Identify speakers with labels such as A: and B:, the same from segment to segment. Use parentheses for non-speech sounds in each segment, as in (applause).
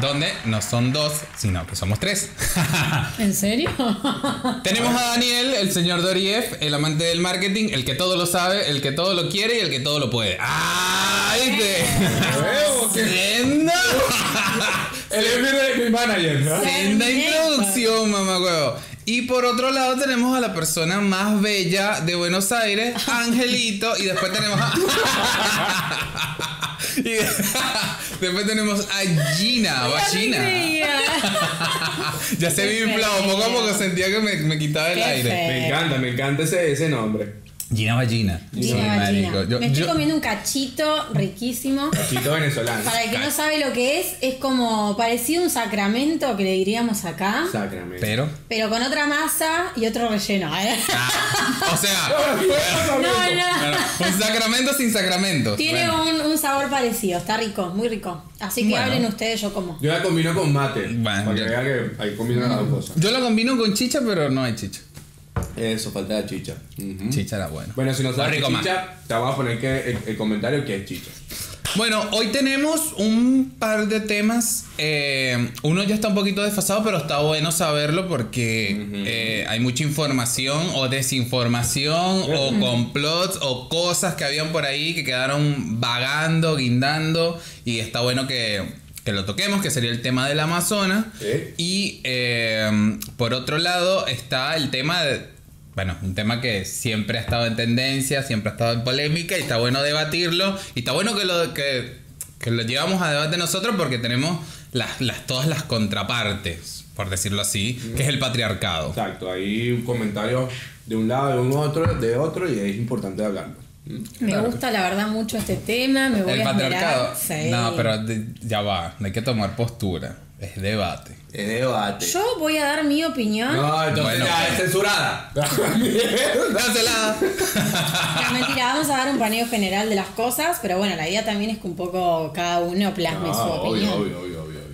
A: donde no son dos, sino que somos tres. (laughs)
B: ¿En serio? (laughs)
A: Tenemos a Daniel, el señor Doriev, el amante del marketing, el que todo lo sabe, el que todo lo quiere y el que todo lo puede. ¡Ah! ¿Viste? ¡Senda! (laughs)
C: Él es mi, mi manager. ¿no?
A: Senda introducción, mamá huevo. Y por otro lado tenemos a la persona más bella de Buenos Aires, (laughs) Angelito, y después tenemos a... (laughs) y después tenemos a Gina, o a Gina. (laughs) ya se me inflado, poco a poco sentía que me, me quitaba el
B: Qué
A: aire.
B: feo.
C: Me encanta, me encanta ese, ese nombre.
A: Gina Vagina.
B: Gina
A: Sí. Yo-
B: Me estoy
A: yo-
B: comiendo un cachito riquísimo.
C: Chito venezolano.
B: Para el que no sabe lo que es, es como parecido a un sacramento que le diríamos acá,
C: Sácrame.
A: Pero.
B: pero con otra masa y otro relleno. ¿eh?
A: ah, o sea, (laughs)
B: No, no.
A: un sacramento sin sacramento.
B: Tiene
A: Bueno.
B: un, un sabor parecido, está rico, muy rico. Así que
A: Bueno.
B: hablen ustedes, yo como.
C: Yo la combino con mate.
A: Bueno,
C: para que que ahí combino las dos cosas.
A: Yo lo combino con chicha, pero no hay chicha.
C: Eso, falta la chicha.
A: Chicha era bueno.
C: Bueno, si no sabes
A: rico
C: qué
A: más.
C: chicha, te vamos a poner que el, el comentario que es chicha.
A: Bueno, hoy tenemos un par de temas. eh, uno ya está un poquito desfasado, pero está bueno saberlo porque eh, hay mucha información o desinformación o complots o cosas que habían por ahí que quedaron vagando, guindando y está bueno que, que lo toquemos, que sería el tema del Amazonas. Y eh, por otro lado está el tema de... Bueno, un tema que siempre ha estado en tendencia, siempre ha estado en polémica y está bueno debatirlo. Y está bueno que lo, que, que lo llevamos a debate nosotros porque tenemos las, las, todas las contrapartes, por decirlo así, que es el patriarcado.
C: Exacto, hay un comentario de un lado, de un otro, de otro, y es importante hablarlo. ¿Mm?
B: Me gusta la verdad mucho este tema, me voy
A: El
B: a
A: patriarcado.
B: Sí.
A: No, pero de- ya va, no hay que tomar postura, es debate.
C: Es debate.
B: Yo voy a dar mi opinión.
C: No, entonces
A: Bueno,
C: ya es censurada. (laughs)
A: ¡Cancelada!
B: No, mentira, vamos a dar un paneo general de las cosas, pero bueno, la idea también es que un poco cada uno plasme
C: No,
B: su
C: obvio,
B: opinión.
C: obvio, obvio, obvio, obvio.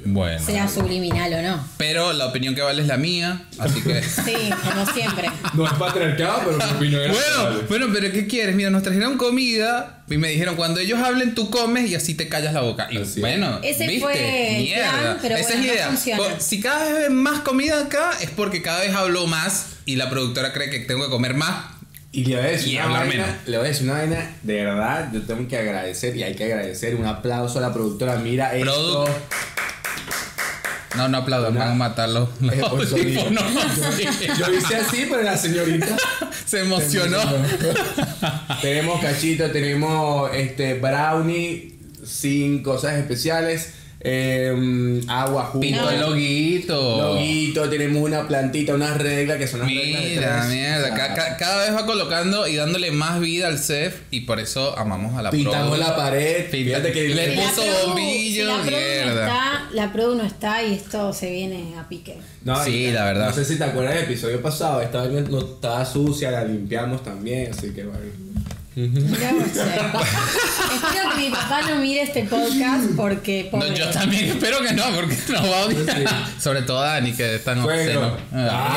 A: Bueno.
B: Sea subliminal o no.
A: Pero la opinión que vale es la mía, así que... (laughs)
B: Sí, como siempre.
C: No es patriarcado, pero mi opinión es
A: Bueno, bueno, pero ¿qué quieres? Mira, nos trajeron comida y me dijeron, cuando ellos hablen, tú comes y así te callas la boca. Y
C: Así es.
A: bueno,
B: Ese
A: ¿viste?
B: fue
A: Mierda.
B: plan, pero
A: Esa
B: bueno,
A: es la
B: no
A: idea.
B: funciona.
A: Pues, Si cada vez ven más comida acá, es porque cada vez hablo más y la productora cree que tengo que comer más.
C: Y le voy a decir
A: Y
C: una
A: hablar
C: vaina,
A: menos.
C: le voy a decir una vaina, de verdad, yo tengo que agradecer y hay que agradecer un aplauso a la productora. Mira esto.
A: No, no aplaudan, van a matar los, (laughs) los
C: por sonido.
A: audífonos.
C: Yo hice así, pero la señorita. (laughs)
A: Se emocionó. (laughs)
C: tenemos cachito, tenemos este brownie sin cosas especiales, eh, agua, jugo,
A: Pinto el loguito.
C: loguito, tenemos una plantita, unas reglas que son las reglas de
A: Mira,
C: tres.
A: mierda. ca- ca- cada vez va colocando y dándole más vida al CEF y por eso amamos a la
C: Pintamos la pared, fíjate que
A: le puso bombillo,
B: si la
A: mierda.
B: no está, la produ no está y esto se viene a pique.
C: No,
A: Sí,
C: y-
A: la verdad.
C: No sé si te acuerdas del episodio pasado, esta vaina no estaba sucia, la limpiamos también, así que bueno.
B: Eh. Espero que mi papá no mire este podcast porque
A: No, yo también espero que no, porque nos va a odiar. Sobre todo a Dani, que es tan
C: Fuego.
A: obsceno. Ah.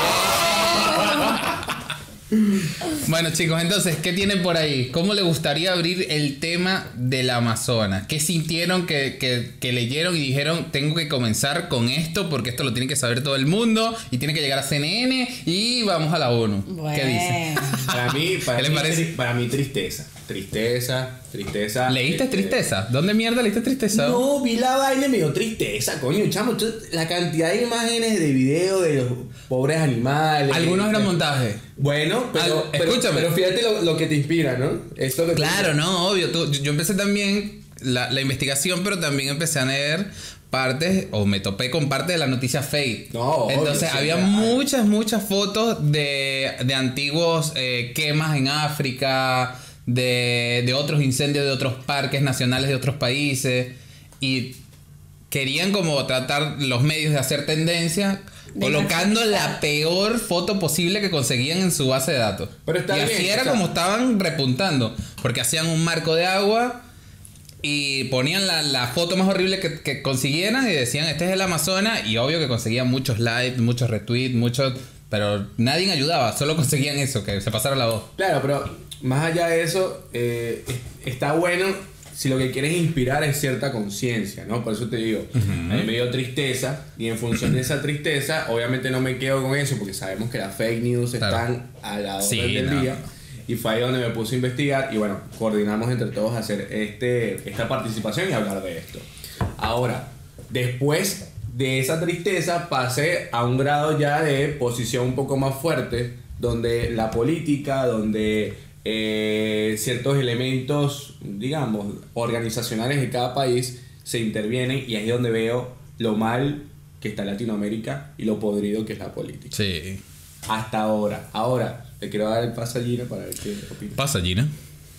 A: Bueno, chicos, entonces, ¿qué tienen por ahí? ¿Cómo le gustaría abrir el tema del Amazonas? ¿Qué sintieron que, que- que leyeron y dijeron, tengo que comenzar con esto porque esto lo tiene que saber todo el mundo y tiene que llegar a CNN y vamos a la ONU? ¿Qué dicen?
C: Para mí, para,
A: ¿Qué le
C: mí,
A: parece?
C: para mí tristeza. Tristeza, tristeza.
A: ¿Leíste
C: este,
A: tristeza? ¿Dónde mierda leíste tristeza?
C: No, vi la vaina y me dio tristeza, coño, chamo. La cantidad de imágenes de video de los pobres animales.
A: Algunos eran
C: Eh,
A: montajes.
C: Bueno, pero, pero,
A: escúchame.
C: pero fíjate lo, lo que te inspira, ¿no? Te-
A: Claro, no, obvio. tú- yo yo empecé también la, la investigación, pero también empecé a leer partes, o me topé con parte de la noticia fake.
C: No,
A: Entonces había muchas, muchas fotos de, de antiguos eh, quemas en África, de, de otros incendios de otros parques nacionales de otros países. Y querían como tratar los medios de hacer tendencia. Colocando la peor foto posible que conseguían en su base de datos.
C: Pero está
A: y
C: bien,
A: así
C: o
A: era
C: sea-
A: como estaban repuntando. Porque hacían un marco de agua y ponían la, la foto más horrible que, que consiguieran y decían, este es el Amazonas. Y obvio que conseguían muchos likes, muchos retweets, muchos... Pero nadie ayudaba, solo conseguían eso, que se pasara la voz.
C: Claro, pero más allá de eso, eh, es- está bueno si lo que quieres inspirar es cierta conciencia, ¿no? Por eso te digo, a mí me dio tristeza y en función de esa tristeza, obviamente no me quedo con eso porque sabemos que las fake news
A: Claro.
C: están a la orden
A: Sí,
C: del
A: no,
C: día. Y fue ahí donde me puse a investigar y bueno, coordinamos entre todos hacer este, esta participación y hablar de esto. Ahora, después de esa tristeza pasé a un grado ya de posición un poco más fuerte, donde la política, donde eh, ciertos elementos, digamos, organizacionales de cada país se intervienen y ahí es donde veo lo mal que está Latinoamérica y lo podrido que es la política.
A: Sí.
C: Hasta ahora. Ahora, te quiero dar el paso a Gina para ver qué opinas.
A: Pasa, Gina.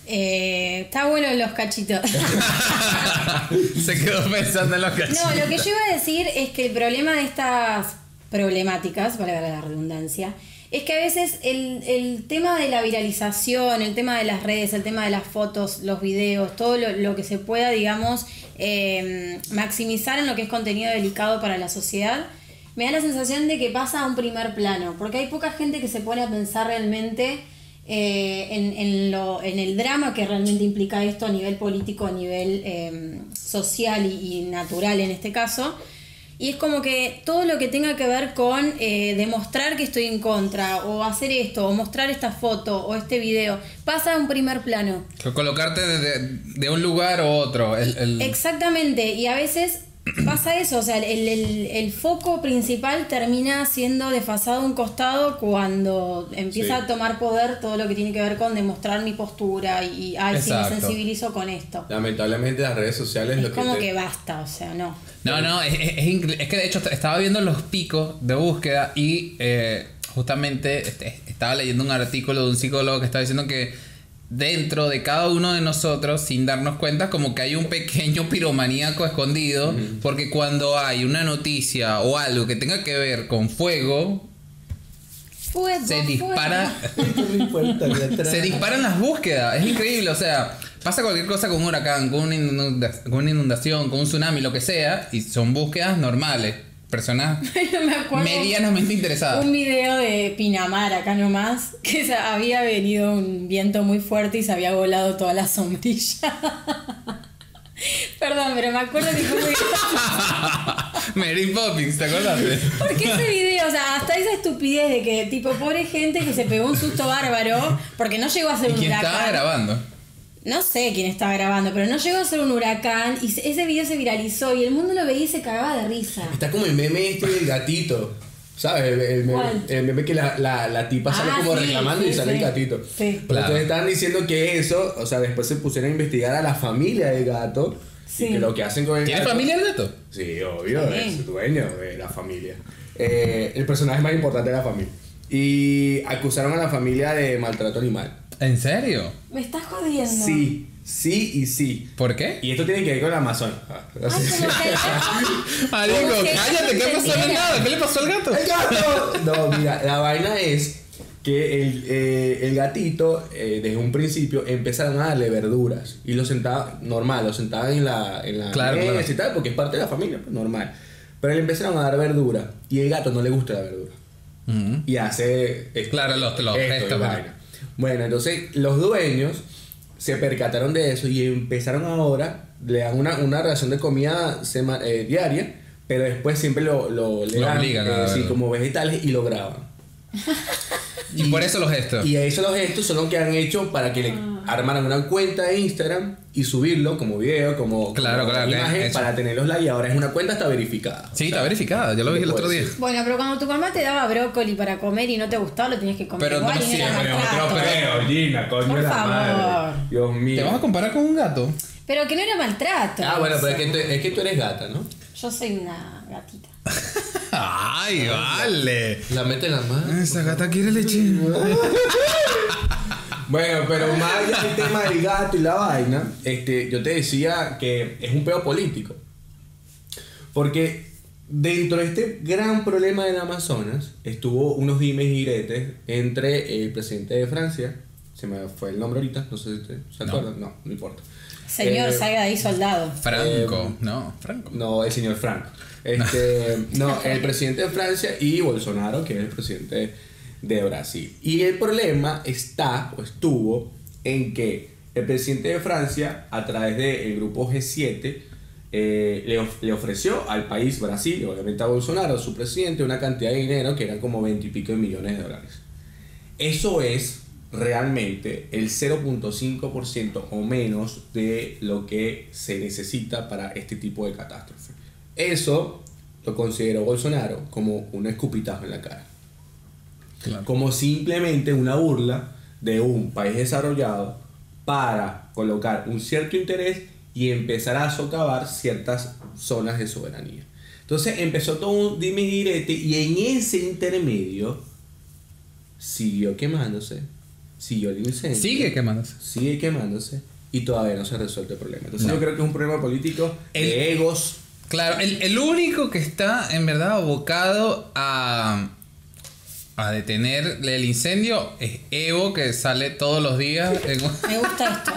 B: Eh, está bueno los cachitos. (laughs)
A: Se quedó pensando en los cachitos.
B: No, lo que yo iba a decir es que el problema de estas problemáticas, valga la redundancia, es que a veces el, el tema de la viralización, el tema de las redes, el tema de las fotos, los videos, todo lo, lo que se pueda, digamos, eh, maximizar en lo que es contenido delicado para la sociedad, me da la sensación de que pasa a un primer plano, porque hay poca gente que se pone a pensar realmente eh, en, en lo, en el drama que realmente implica esto a nivel político, a nivel eh, social y natural en este caso. Y es como que todo lo que tenga que ver con eh, demostrar que estoy en contra, o hacer esto, o mostrar esta foto, o este video, pasa a un primer plano.
A: Colocarte de, de- de un lugar a otro. El, el-
B: Exactamente, y a veces pasa eso, o sea, el, el- el foco principal termina siendo desfasado a un costado cuando empieza
C: Sí.
B: a tomar poder todo lo que tiene que ver con demostrar mi postura y, ay, si me sensibilizo con esto.
C: Lamentablemente las redes sociales
B: Es
C: lo
B: como
C: te-
B: que basta, o sea, no.
A: No, no, es, es- es que de hecho est- estaba viendo los picos de búsqueda y eh, justamente este, estaba leyendo un artículo de un psicólogo que estaba diciendo que dentro de cada uno de nosotros, sin darnos cuenta, como que hay un pequeño piromaníaco escondido, porque cuando hay una noticia o algo que tenga que ver con fuego,
B: Fuego,
A: se dispara... (laughs)
B: fuego.
A: Se disparan las búsquedas, es increíble, o sea, pasa cualquier cosa con un huracán, con una, con una inundación, con un tsunami, lo que sea, y son búsquedas normales, (laughs)
B: me acuerdo.
A: medianamente interesadas.
B: Un video de Pinamar acá nomás, que se- había venido un viento muy fuerte y se había volado toda la sombrilla. (laughs) Perdón, pero me acuerdo que fue muy (laughs)
A: Mary Poppins, ¿te acordaste?
B: Porque ese video, o sea, hasta esa estupidez de que, tipo, pobre gente que se pegó un susto bárbaro, porque no llegó a ser
A: ¿Y
B: un huracán.
A: estaba grabando?
B: No sé quién estaba grabando, pero no llegó a ser un huracán y se- ese video se viralizó y el mundo lo veía y se cagaba de risa.
C: Está como el meme este del gatito. ¿Sabes? El, el meme,
B: ¿Cuál?
C: el meme que la, la, la tipa sale
B: Ah,
C: como
B: sí,
C: reclamando y sale
B: sí.
C: el gatito.
B: Sí.
C: Pero
A: Claro.
C: entonces estaban diciendo que eso, o sea, después se pusieron a investigar a la familia del gato.
B: Sí.
C: Y que lo que hacen con el
A: ¿Tiene
C: gato.
A: familia el gato?
C: Sí, obvio,
B: Sí.
C: es dueño de la familia. Eh, el personaje más importante de la familia. Y acusaron a la familia de maltrato animal.
A: ¿En serio?
B: Me estás jodiendo.
C: Sí, sí y sí.
A: ¿Por qué?
C: Y esto tiene que ver con la Amazon. Ah,
B: Ay, que- (laughs) (laughs) que
A: cállate, ¿qué pasó
B: entendiera.
A: gato? ¿Qué le pasó al gato?
C: ¡El gato! No, mira, la vaina es que el, eh, el gatito, eh, desde un principio, empezaron a darle verduras. Y lo sentaban, normal, lo sentaban en la, en la
A: Claro,
C: mesa
A: claro.
C: y tal, porque es parte de la familia, pues, normal. Pero le empezaron a dar verdura. Y el gato no le gusta la verdura.
A: Ujú.
C: Y hace. esto,
A: Claro, los- los
C: esto y
A: gestos,
C: vaina. Bueno, entonces los dueños se percataron de eso y empezaron ahora, le dan una, una ración de comida sema- eh, diaria, pero después siempre lo, lo, le
A: Lo
C: dan
A: obligan a
C: eh, sí, como vegetales y lo graban. (laughs)
A: Y por eso los gestos.
C: Y eso los gestos son los que han hecho para que le armaran una cuenta de Instagram y subirlo como video, como,
A: Claro,
C: como
A: claro,
C: imagen para tenerlos like y ahora es una cuenta está verificada.
A: Sí,
C: O
A: está verificada, yo lo vi el otro día.
B: Bueno, pero cuando tu mamá te daba brócoli para comer y no te gustaba, lo tenías que comer
A: Pero
B: igual
A: no
B: y no era
A: siempre,
C: creo, Gina, coño
B: Por
C: de la
B: favor.
C: madre. Dios mío.
A: ¿Te vas a comparar con un gato?
B: Pero que no era maltrato.
C: Ah, bueno, pero es
B: sea,
C: que, tú- es que tú eres gata, ¿no?
B: Yo soy una gatita. (laughs)
A: Ay, vale.
C: La mete en la mano.
A: Esa gata quiere leche. (laughs)
C: Bueno, pero (laughs) más allá del tema del gato y la vaina, este, yo te decía que es un pedo político. Porque dentro de este gran problema del Amazonas estuvo unos dimes y diretes entre el presidente de Francia, se me fue el nombre ahorita, no sé si te- se
A: No.
C: acuerdan, no, no importa.
B: Señor,
C: Eh,
B: salga de ahí soldado.
A: Franco. No, Franco.
C: No, el señor Franco. Este, (laughs) no, el presidente de Francia y Bolsonaro, que es el presidente de Brasil. Y el problema está, o estuvo, en que el presidente de Francia, a través del grupo G7, eh, le, of- le ofreció al país Brasil, obviamente a Bolsonaro, su presidente, una cantidad de dinero que eran como 20 y pico de millones de dólares. Eso es realmente el 0.5% o menos de lo que se necesita para este tipo de catástrofe. Eso lo consideró Bolsonaro como un escupitajo en la cara.
A: Claro.
C: Como simplemente una burla de un país desarrollado para colocar un cierto interés y empezar a socavar ciertas zonas de soberanía. Entonces empezó todo un dime y direte y en ese intermedio siguió quemándose, siguió el incendio.
A: Sigue quemándose.
C: Sigue quemándose y todavía no se resuelve el problema. Entonces
A: No.
C: yo creo que es un problema político
A: El-
C: de egos.
A: Claro, el, el único que está en verdad abocado a, a detener el incendio es Evo, que sale todos los días en un,
B: Me gusta esto.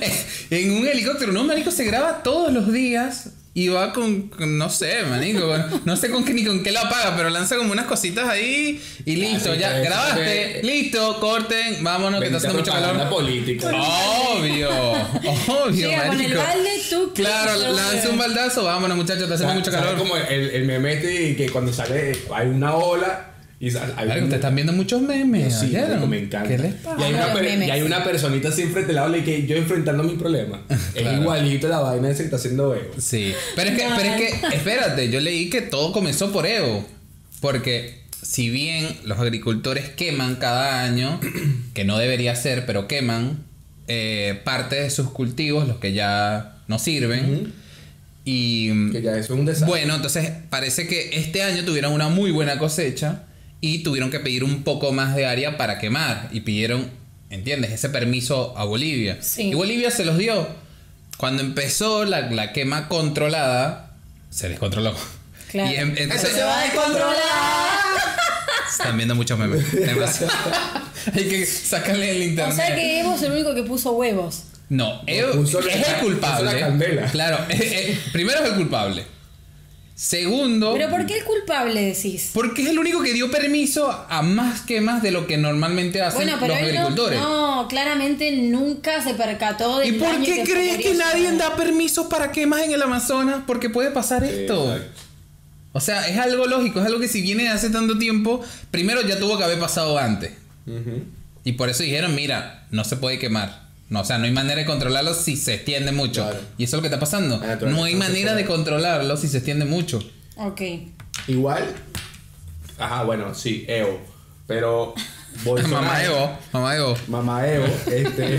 B: (laughs)
A: en un helicóptero. No, marico, se graba todos los días y va con, con- no sé, marico, con- no sé con qué ni con qué la apaga, pero lanza como unas cositas ahí y listo,
C: sí,
A: ya grabaste,
C: que-
A: listo, corten, vámonos, que está haciendo mucho calor.
C: política.
A: Obvio, obvio,
B: Llega con el
A: marico.
B: balde, tú.
A: Claro, lanza un baldazo, vámonos muchachos, está haciendo mucho
C: ¿Sabes
A: calor.
C: como el, el meme este que cuando sale hay una ola y un-
A: ustedes están viendo muchos memes.
C: Sí, me encanta.
A: ¿Qué les pasa?
C: Y hay, una
B: los
C: per-
B: memes.
C: y hay una personita siempre te la habla y que yo enfrentando mis problemas. (laughs) Es
A: Claro.
C: igualito la vaina esa que está haciendo Evo.
A: Sí, pero es que, pero es que, (laughs) espérate, yo leí que todo comenzó por Evo. Porque si bien los agricultores queman cada año, (clears throat) que no debería ser, pero queman eh, parte de sus cultivos, los que ya no sirven. Y
C: Que ya eso es un desastre.
A: bueno, entonces parece que este año tuvieron una muy buena cosecha y tuvieron que pedir un poco más de área para quemar y pidieron, ¿entiendes? Ese permiso a Bolivia.
B: Sí.
A: Y Bolivia se los dio. Cuando empezó la, la quema controlada, se descontroló.
B: Claro.
A: Y em- entonces,
B: se va a descontrolar.
A: están viendo muchos memes. (laughs) Hay que sacarle el
B: O
A: internet.
B: sea que Evo es el único que puso huevos.
A: No, Evo
C: puso la-
A: es el culpable.
C: puso la candela.
A: Claro, eh, eh, primero es el culpable. Segundo,
B: ¿Pero por qué el culpable decís?
A: porque es el único que dio permiso a más quemas de lo que normalmente hacen
B: Bueno, pero
A: los
B: él no,
A: agricultores.
B: no, claramente nunca se percató de
A: ¿Y por qué crees que nadie da permisos para quemas en el Amazonas? Porque puede pasar esto.
C: Exacto.
A: O sea, es algo lógico, es algo que si viene de hace tanto tiempo, primero ya tuvo que haber pasado antes. Y por eso dijeron, mira, no se puede quemar. No, o sea, no hay manera de controlarlo si se extiende mucho.
C: Claro.
A: Y eso es lo que está pasando.
C: Naturaleza
A: No hay manera de controlarlo si se extiende mucho.
B: Ok.
C: Igual. Ajá, bueno, sí, Evo. Pero. Bolsonaro, (laughs)
A: Mamá Evo, mamá Evo.
C: Mamá Evo, (laughs) este,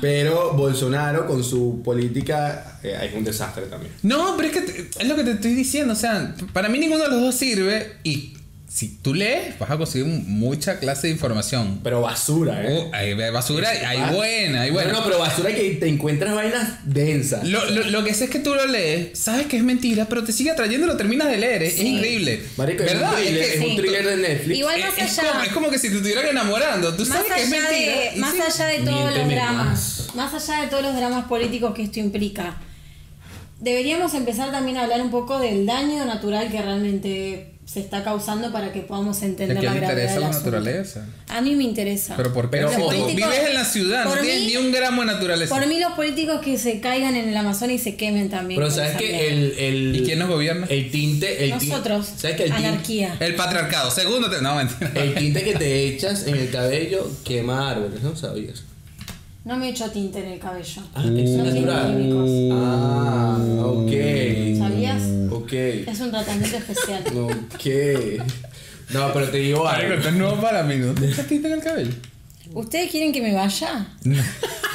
C: pero Bolsonaro con su política eh, es un desastre también.
A: No, pero es que te- es lo que te estoy diciendo. O sea, para mí ninguno de los dos sirve. Y si tú lees, vas a conseguir mucha clase de información.
C: Pero basura, ¿eh?
A: Uh, hay basura, hay buena, hay buena.
C: No, no, pero basura que te encuentras vainas densas.
A: Lo, lo, lo que sé es que tú lo lees, sabes que es mentira, pero te sigue atrayendo y lo terminas de leer. Es, es
B: Sí.
A: increíble.
C: Marico, es un
A: ¿Verdad?
C: thriller,
A: es,
C: es
A: que
C: un thriller de Netflix.
B: Igual
A: es-
B: más
A: es
B: allá.
A: como, es como que si te estuvieran enamorando. Tú
B: Más
A: sabes que es
B: allá,
A: mentira.
B: de, más
A: sí.
B: allá de todos los dramas,
C: más.
B: más allá de todos los dramas políticos que esto implica, deberíamos empezar también a hablar un poco del daño natural que realmente se está causando para que podamos entender
A: ¿A quién
B: la gravedad
A: interesa
B: del
A: la naturaleza?
B: A mí me interesa.
A: Pero ¿por qué?
C: Pero,
B: políticos-
A: vives en la ciudad, no tienes
B: mí-
A: ni un gramo de naturaleza.
B: Por mí los políticos que se caigan en el Amazonas y se quemen también.
C: Pero sabes que el, el.
A: ¿Y quién nos gobierna?
C: El tinte. El
B: Nosotros,
C: ¿Sabes que el tinte,
B: anarquía.
A: El patriarcado. Segundo, te- no, mentira.
C: el tinte que te echas en el cabello quema árboles? ¿No sabías?
B: No me echo tinte en el cabello.
C: Ah, es
B: No tiene químicos.
C: Ah, ok.
B: ¿Sabías?
C: Ok.
B: Es un tratamiento especial. (laughs)
C: Ok. No, pero te digo algo.
A: esto es nuevo para mí, ¿no? ¿Te echas tinta en el cabello?
B: ¿Ustedes quieren que me vaya? (laughs)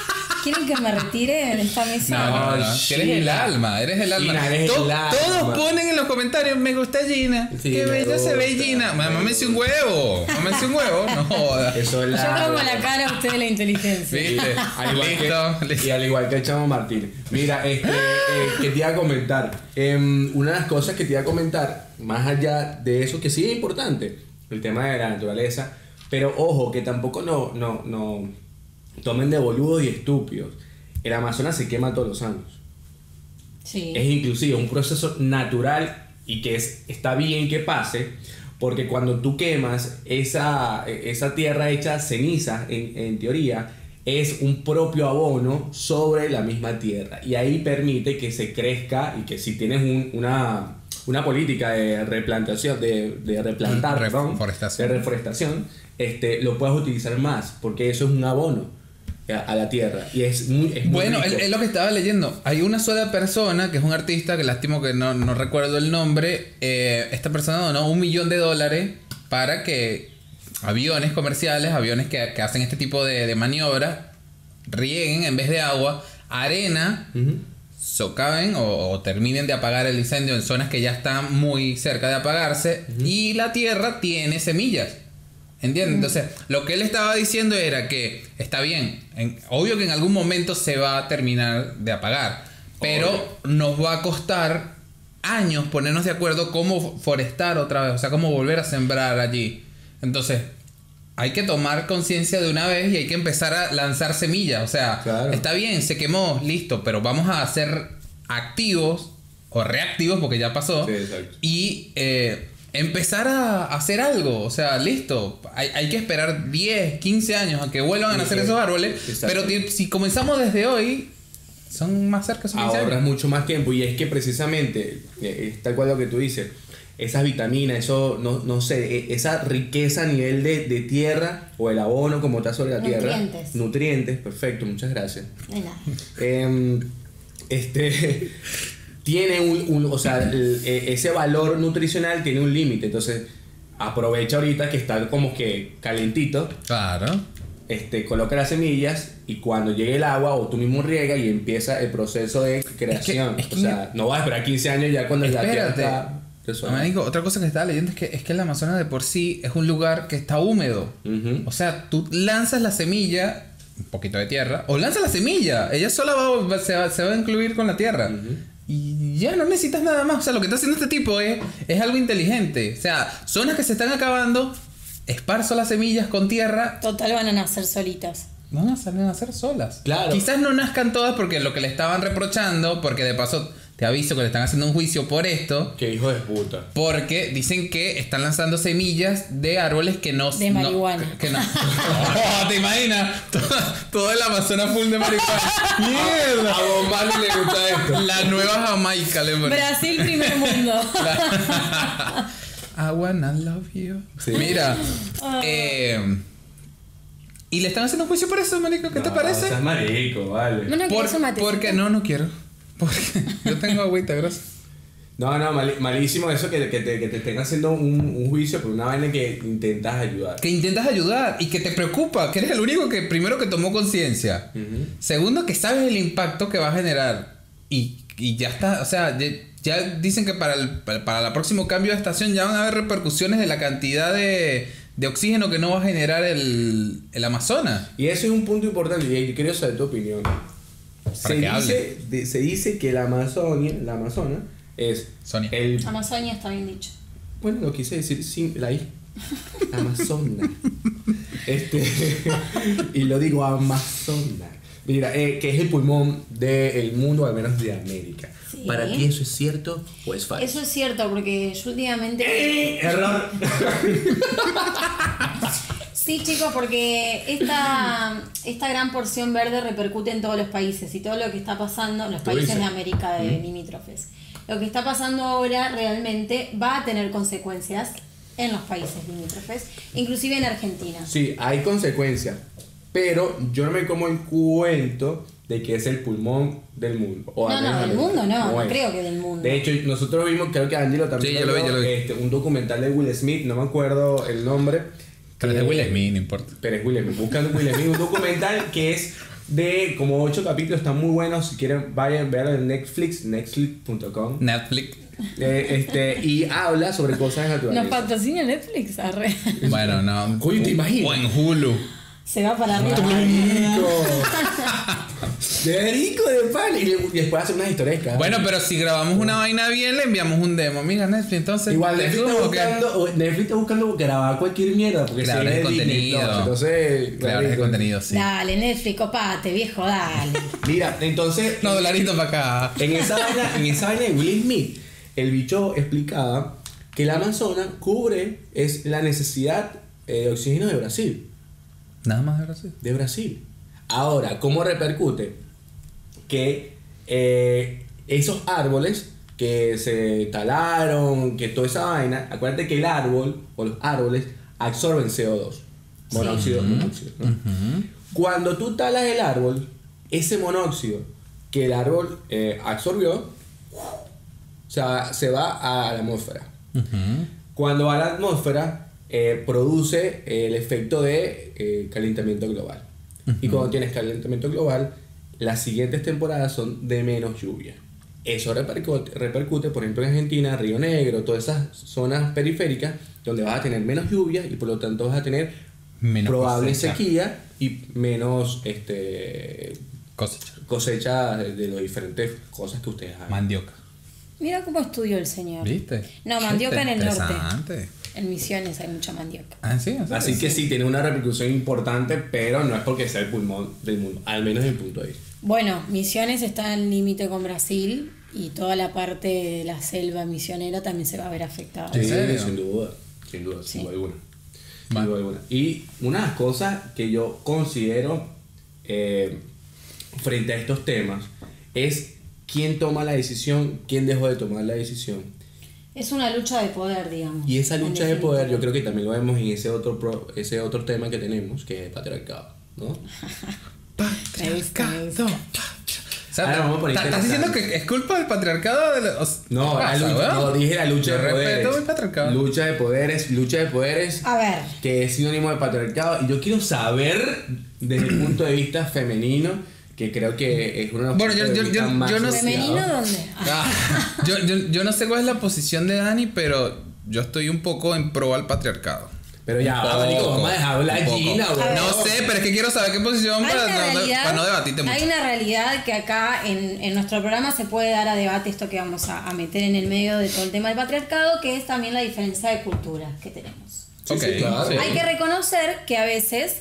B: ¿Quieren que me retire de esta mesa?
A: No, eres el alma, eres el alma.
C: Gina, eres
A: To-
C: el alma.
A: Todos ponen en los comentarios, me gusta Gina.
C: Sí,
A: Qué bella se ve Gina.
C: me
A: Mámame un huevo. Mámame un huevo. No jodas. (laughs)
C: Eso es
B: Yo
C: la.
B: pongo la cara a usted de la inteligencia.
A: ¿Viste?
C: Al igual
A: listo,
C: que,
A: listo.
C: Y al igual que el chamo Martín. Mira, este, eh, que te iba a comentar. Em, una de las cosas que te iba a comentar, más allá de eso, que sí es importante, el tema de la naturaleza, pero ojo, que tampoco no, no, no tomen de boludos y estúpidos. El Amazonas se quema todos los años.
B: Sí.
C: Es inclusive un proceso natural y que es, está bien que pase, porque cuando tú quemas esa, esa tierra hecha ceniza, en, en teoría, es un propio abono sobre la misma tierra. Y ahí permite que se crezca y que si tienes un- una, una política de replantación, de, de replantar, perdón,
A: Reforestación.
C: de reforestación, este, lo puedes utilizar más, porque eso es un abono a, la tierra. Y es muy, es muy
A: Bueno, es, es lo que estaba leyendo. Hay una sola persona que es un artista, que lastimo que no, no recuerdo el nombre. eh, esta persona donó un millón de dólares para que aviones comerciales, aviones que, que hacen este tipo de, de maniobras, rieguen en vez de agua, arena, socaven o, o terminen de apagar el incendio en zonas que ya están muy cerca de apagarse y la tierra tiene semillas. ¿Entiendes? Entonces, lo que él estaba diciendo era que está bien, en- obvio que en algún momento se va a terminar de apagar, pero
C: Obvio.
A: nos va a costar años ponernos de acuerdo cómo forestar otra vez, o sea, cómo volver a sembrar allí. Entonces, hay que tomar conciencia de una vez y hay que empezar a lanzar semillas. O sea,
C: Claro.
A: está bien, se quemó, listo, pero vamos a ser activos o reactivos porque ya pasó.
C: Sí, exacto.
A: Y eh, empezar a hacer algo. O sea, listo. Hay, hay que esperar 10, 15 años a que vuelvan a nacer
C: sí.
A: esos árboles.
C: Exacto.
A: Pero si comenzamos desde hoy, son más cerca esos 15
C: ahorras
A: años.
C: mucho más tiempo y es que precisamente eh, es tal cual lo que tú dices esas vitaminas eso no, no sé e- esa riqueza a nivel de, de tierra o el abono como está sobre la tierra
B: Nutrientes.
C: nutrientes perfecto muchas gracias. Em, este (laughs) tiene un, un- o sea el- e- ese valor nutricional tiene un límite entonces aprovecha ahorita que está como que calentito
A: Claro.
C: este, coloca las semillas y cuando llegue el agua o tú mismo riega y empieza el proceso de creación.
A: es que
C: o sea, no vas a esperar 15 años ya cuando la tierra
A: Espérate.
C: está
A: otra cosa que estaba leyendo es que, es que el Amazonas de por sí es un lugar que está húmedo. O sea, tú lanzas la semilla, un poquito de tierra, o lanzas la semilla, ella sola va, va- se, va, se va a incluir con la tierra.
C: Ujú.
A: Y ya no necesitas nada más. O sea, lo que está haciendo este tipo es, es algo inteligente. O sea, zonas que se están acabando, esparzo las semillas con tierra,
B: Total van a nacer solitas.
A: van a salir a nacer solas.
C: Claro.
A: Quizás no nazcan todas porque lo que le estaban reprochando, porque de paso te aviso que le están haciendo un juicio por esto.
C: Qué hijo de puta.
A: Porque dicen que están lanzando semillas de árboles que no...
B: De
A: no-
B: marihuana.
A: que no. (laughs) Oh, ¿Te imaginas? Todo, todo el Amazonas full de marihuana. (laughs) ¡Mierda!
C: A Marley le gusta esto.
A: La nueva Jamaica le ponen.
B: Brasil, primer mundo. (laughs)
A: I wanna love you.
C: Sí.
A: Mira. eh, y le están haciendo un juicio por eso, marico. ¿Qué te parece?
C: Estás marico, vale.
B: No, no,
A: Por- porque no, no quiero. Porque (laughs) yo tengo agüita grosa.
C: No, no, mali- malísimo eso que, que, te, que te estén haciendo un, un juicio por una vaina que intentas ayudar.
A: Que intentas ayudar y que te preocupa, que eres el único que primero que tomó conciencia.
C: Ujú.
A: Segundo, que sabes el impacto que va a generar. Y, y ya está, o sea, ya, ya dicen que para el, para para el próximo cambio de estación ya van a haber repercusiones de la cantidad de, de oxígeno que no va a generar el, el Amazonas.
C: Y eso es un punto importante y yo quiero saber tu opinión. Se dice, de- se dice que la Amazonia, la Amazona, es
A: Sonia.
C: el
B: Amazonia está bien dicho.
C: Bueno, lo quise decir sin la I. (laughs) Amazona. este, (laughs) y lo digo Amazona. Mira, eh, que es el pulmón del mundo, al menos de América.
B: Sí.
C: ¿Para ti eso es cierto o es falso?
B: Eso es cierto, porque yo últimamente.
C: ¡Eh! Error. (laughs)
B: Sí, chicos, porque esta, esta gran porción verde repercute en todos los países y todo lo que está pasando, los
C: Tú
B: países
C: dices.
B: de América de limítrofes. Lo que está pasando ahora realmente va a tener consecuencias en los países limítrofes, inclusive en Argentina.
C: Sí, hay consecuencias. Pero yo no me como el cuento de que es el pulmón del mundo. o
B: No, no, del
C: América.
B: mundo no, no
C: es.
B: creo que del mundo.
C: De hecho, nosotros vimos, creo que Angelo también
A: Sí, yo lo vi,
C: vio,
A: yo lo vi.
C: este, un documental de Will Smith, no me acuerdo el nombre.
A: Pero es de
C: que-
A: Will Smith, no importa.
C: Pero es Will Smith, buscando Will Smith, un documental que es de como 8 capítulos, están muy buenos. Si quieren, vayan, verlo en Netflix, netflix.com.
A: Netflix.
C: Eh, este, y habla sobre cosas
B: Nos
C: naturales.
B: patrocina Netflix, arre.
A: Bueno, no.
C: Coño, ¿te imaginas?
A: O en Hulu.
B: Se va para arriba. (laughs)
C: De rico de pan. Y, le- y después hace unas historias cada
A: Bueno, pero si grabamos una vaina bien, le enviamos un demo. Mira, Netflix, entonces.
C: Igual
A: ¿te
C: Netflix está, buscando, Netflix está buscando grabar cualquier mierda porque
A: Claro,
C: se
A: es contenido.
C: Entonces,
A: Claro, es contenido, sí.
B: Dale, Netflix, copate, viejo, dale. (laughs)
C: Mira, entonces
A: No, dolarito para acá.
C: En esa, vaina, en esa vaina de Will Smith, el bicho explicaba que la Amazona cubre es la necesidad eh, de oxígeno de Brasil.
A: Nada más de Brasil.
C: De Brasil. Ahora, ¿cómo repercute? Que eh, esos árboles que se talaron, que toda esa vaina, acuérdate que el árbol o los árboles absorben CO2, monóxido, monóxido. ¿no? Cuando tú talas el árbol, ese monóxido que el árbol eh, absorbió, o sea, se va a la atmósfera. Cuando va a la atmósfera, eh, produce el efecto de eh, calentamiento global. Y cuando tienes calentamiento global, las siguientes temporadas son de menos lluvia. Eso repercute, repercute, por ejemplo, en Argentina, Río Negro, todas esas zonas periféricas, donde vas a tener menos lluvia y por lo tanto vas a tener
A: Menos
C: probable
A: cosecha.
C: sequía y menos este,
A: Cosecha.
C: cosecha de, de las diferentes cosas que ustedes hagan.
A: Mandioca.
B: Mira cómo estudió el señor.
A: ¿Viste?
B: No, mandioca en el norte. En Misiones hay mucha mandioca.
A: Ah, sí, o sea,
C: Así que sí, tiene una repercusión importante, pero no es porque sea el pulmón del mundo, al menos en el punto de vista.
B: Bueno, Misiones está en límite con Brasil y toda la parte de la selva misionera también se va a ver afectada.
C: Sin duda, sin duda, sin
B: Sí.
C: duda alguna. Sin duda alguna. Y una de las cosas que yo considero eh, frente a estos temas es quién toma la decisión, quién dejó de tomar la decisión.
B: Es una lucha de poder, digamos.
C: Y esa lucha de poder yo creo que también lo vemos en ese otro, pro- ese otro tema que tenemos, que es el patriarcado. ¿no? (laughs)
B: Me gusta, me gusta.
A: O sea,
C: Ahora vamos a poner
A: ¿estás- ¿Estás diciendo que es culpa del patriarcado? De sea,
C: No,
A: ¿qué
C: la lucha- no, dije la lucha
A: Yo
C: de poderes.
A: el patriarcado.
C: Lucha de poderes, lucha de poderes.
B: A ver,
C: que es sinónimo de patriarcado. Y yo quiero saber, desde el punto de vista femenino, que creo que es uno de los
A: Bueno, yo- yo- yo-
C: más
A: yo no sé-
C: asociados.
B: ¿femenino dónde?
A: Ah, (laughs) yo, yo, yo no sé cuál es la posición de Dani, pero yo estoy un poco en pro al patriarcado.
C: Pero ya, abanico, vamos a dejar hablar
A: un poco.
C: Gina.
A: No sé, pero es que quiero saber qué posición para
B: una,
A: no,
B: realidad,
A: para no debatirte mucho.
B: hay una realidad que acá en, en nuestro programa se puede dar a debate esto que vamos a, a meter en el medio de todo el tema del patriarcado, que es también la diferencia de culturas que tenemos.
C: Sí, claro.
A: sí.
B: Hay que reconocer que a veces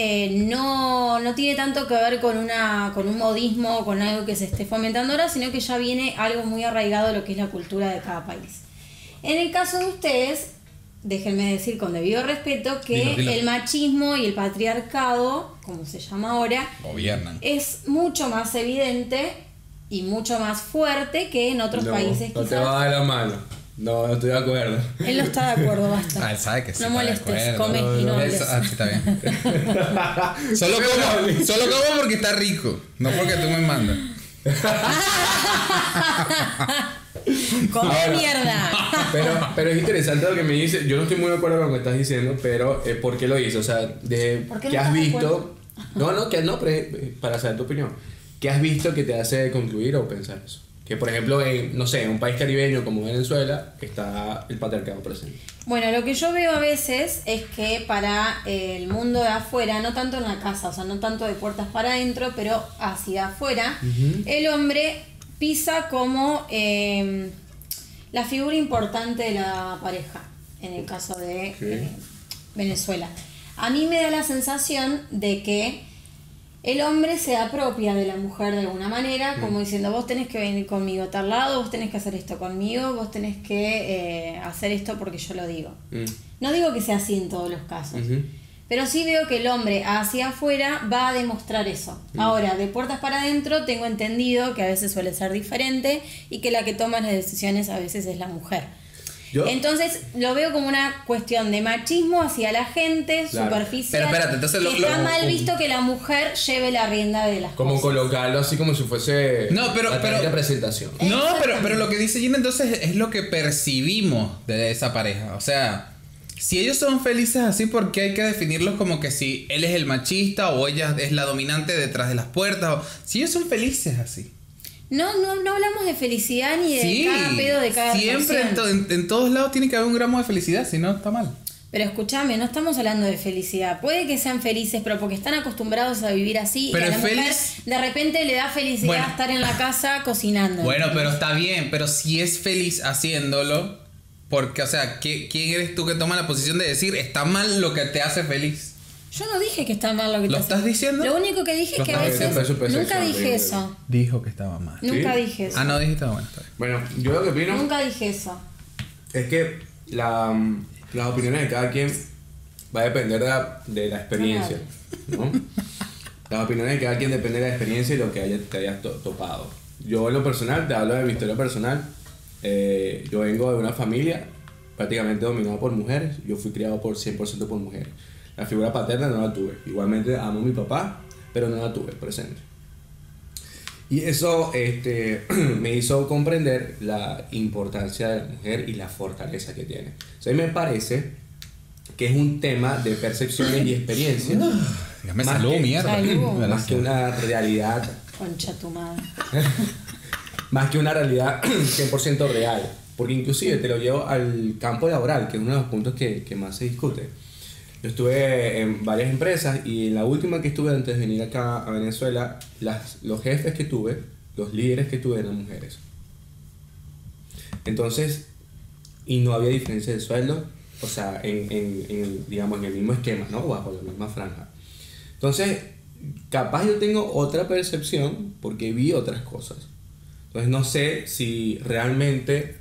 B: eh, no, no tiene tanto que ver con, una, con un modismo o con algo que se esté fomentando ahora, sino que ya viene algo muy arraigado de lo que es la cultura de cada país. En el caso de ustedes, déjenme decir con debido respeto que
A: Dilo, dilo.
B: el machismo y el patriarcado, como se llama ahora,
A: Gobiernan.
B: es mucho más evidente y mucho más fuerte que en otros
C: No,
B: países
C: no te
B: quizás.
C: va a dar la mano. No, no estoy de acuerdo.
B: Él no está de acuerdo, basta.
A: Ah, él sabe que sí.
B: No molestes, come y no hables.
A: Eso- ah, sí, está bien. (laughs) Solo como, solo como porque está rico, no porque tú me mandas. (laughs)
B: ¡Come
C: Ahora.
B: mierda!
C: Pero, pero es interesante lo que me dice. Yo no estoy muy de acuerdo con lo que estás diciendo, pero eh, ¿por qué lo dices? O sea, de
B: ¿Por qué no
C: que has visto. No, no, que no, pero eh, para saber tu opinión. ¿Qué has visto que te hace concluir o pensar eso? Que por ejemplo, en, no sé, en un país caribeño como Venezuela, está el patriarcado presente.
B: Bueno, lo que yo veo a veces es que para el mundo de afuera, no tanto en la casa, o sea, no tanto de puertas para adentro, pero hacia afuera, el hombre pisa como eh, la figura importante de la pareja, en el caso de eh, Venezuela. A mí me da la sensación de que el hombre se apropia de la mujer de alguna manera, como diciendo, vos tenés que venir conmigo a tal lado, vos tenés que hacer esto conmigo, vos tenés que eh, hacer esto porque yo lo digo.
C: Mm.
B: No digo que sea así en todos los casos, pero sí veo que el hombre hacia afuera va a demostrar eso. Ahora, de puertas para adentro tengo entendido que a veces suele ser diferente y que la que toma las decisiones a veces es la mujer.
C: Yo-
B: Entonces lo veo como una cuestión de machismo hacia la gente,
C: Claro.
B: superficial.
A: Pero espérate, entonces lo-
B: que está
A: lo-
B: mal visto que la mujer lleve la rienda de las
C: Como
B: cosas.
C: colocarlo así como si fuese.
A: No, pero-
C: la
A: pero-
C: tarjeta de presentación.
A: No, pero, pero lo que dice Gina entonces es lo que percibimos de esa pareja. O sea, si ellos son felices así, ¿por qué hay que definirlos como que si él es el machista o ella es la dominante detrás de las puertas? O, si ellos son felices así.
B: No, no, no hablamos de felicidad ni de
A: Sí,
B: cada pedo de cada
A: siempre en,
B: relación.
A: to- en- en todos lados tiene que haber un gramo de felicidad, si no está mal.
B: Pero escúchame, no estamos hablando de felicidad. Puede que sean felices, pero porque están acostumbrados a vivir así
A: Pero
B: y a la mujer de repente le da felicidad
A: Bueno.
B: estar en la casa cocinando.
A: Bueno, pero está bien, pero si es feliz haciéndolo, porque, o sea, ¿qué- ¿quién eres tú que toma la posición de decir está mal lo que te hace feliz?
B: Yo no dije que está mal lo que
A: ¿Lo estás diciendo?
B: Lo único que dije es que a veces. Nunca dije eso.
A: Dijo que estaba mal.
B: Nunca
C: ¿Sí?
B: dije eso.
A: Ah, no dijiste, bueno, está bien.
C: Bueno, yo lo que opino.
B: Nunca dije eso.
C: Es que la, mm, las opiniones de cada quien va a depender de la, de la experiencia, ¿no? (laughs) Las opiniones de cada quien dependen de la experiencia y lo que haya, te hayas to- topado. Yo en lo personal, te hablo de mi historia personal. eh, yo vengo de una familia prácticamente dominada por mujeres. Yo fui criado por 100% por mujeres. La figura paterna no la tuve. Igualmente amo a mi papá, pero no la tuve presente. Y eso este, (clears throat) me hizo comprender la importancia de la mujer y la fortaleza que tiene. O sea, a mí me parece que es un tema de percepciones y experiencias.
A: Dígame
C: Más
A: salud,
C: que-
A: mierda.
B: Salud. (laughs)
C: Más que una realidad,
B: Concha tu madre. (laughs)
C: más que una realidad (clears throat) 100% real. Porque inclusive te lo llevo al campo laboral, que es uno de los puntos que, que más se discute. Yo estuve en varias empresas y en la última que estuve antes de venir acá a Venezuela, las, los jefes que tuve, los líderes que tuve eran mujeres. Entonces, y no había diferencia de sueldo, o sea, en, en, en, digamos, en el mismo esquema, ¿no? Bajo la misma franja. Entonces, capaz yo tengo otra percepción porque vi otras cosas. Entonces, no sé si realmente